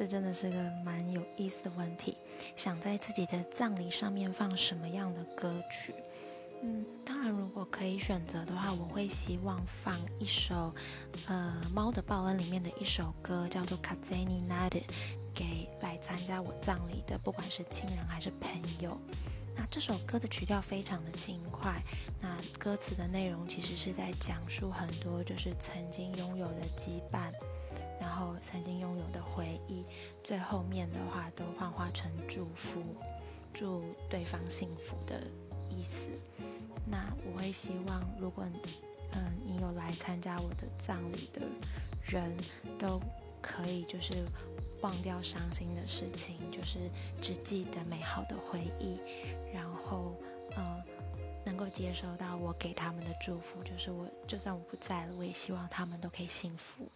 这真的是个蛮有意思的问题。想在自己的葬礼上面放什么样的歌曲？嗯，当然，如果可以选择的话，我会希望放一首，呃，《猫的报恩》里面的一首歌，叫做《Kazeni n a d 给来参加我葬礼的，不管是亲人还是朋友。那这首歌的曲调非常的轻快，那歌词的内容其实是在讲述很多就是曾经拥有的羁绊，然后曾经拥有的回忆，最后面的话都幻化成祝福，祝对方幸福的意思。那我会希望，如果嗯你有来参加我的葬礼的人，都可以就是忘掉伤心的事情，就是只记得美好的回忆，然后嗯能够接收到我给他们的祝福，就是我就算我不在了，我也希望他们都可以幸福。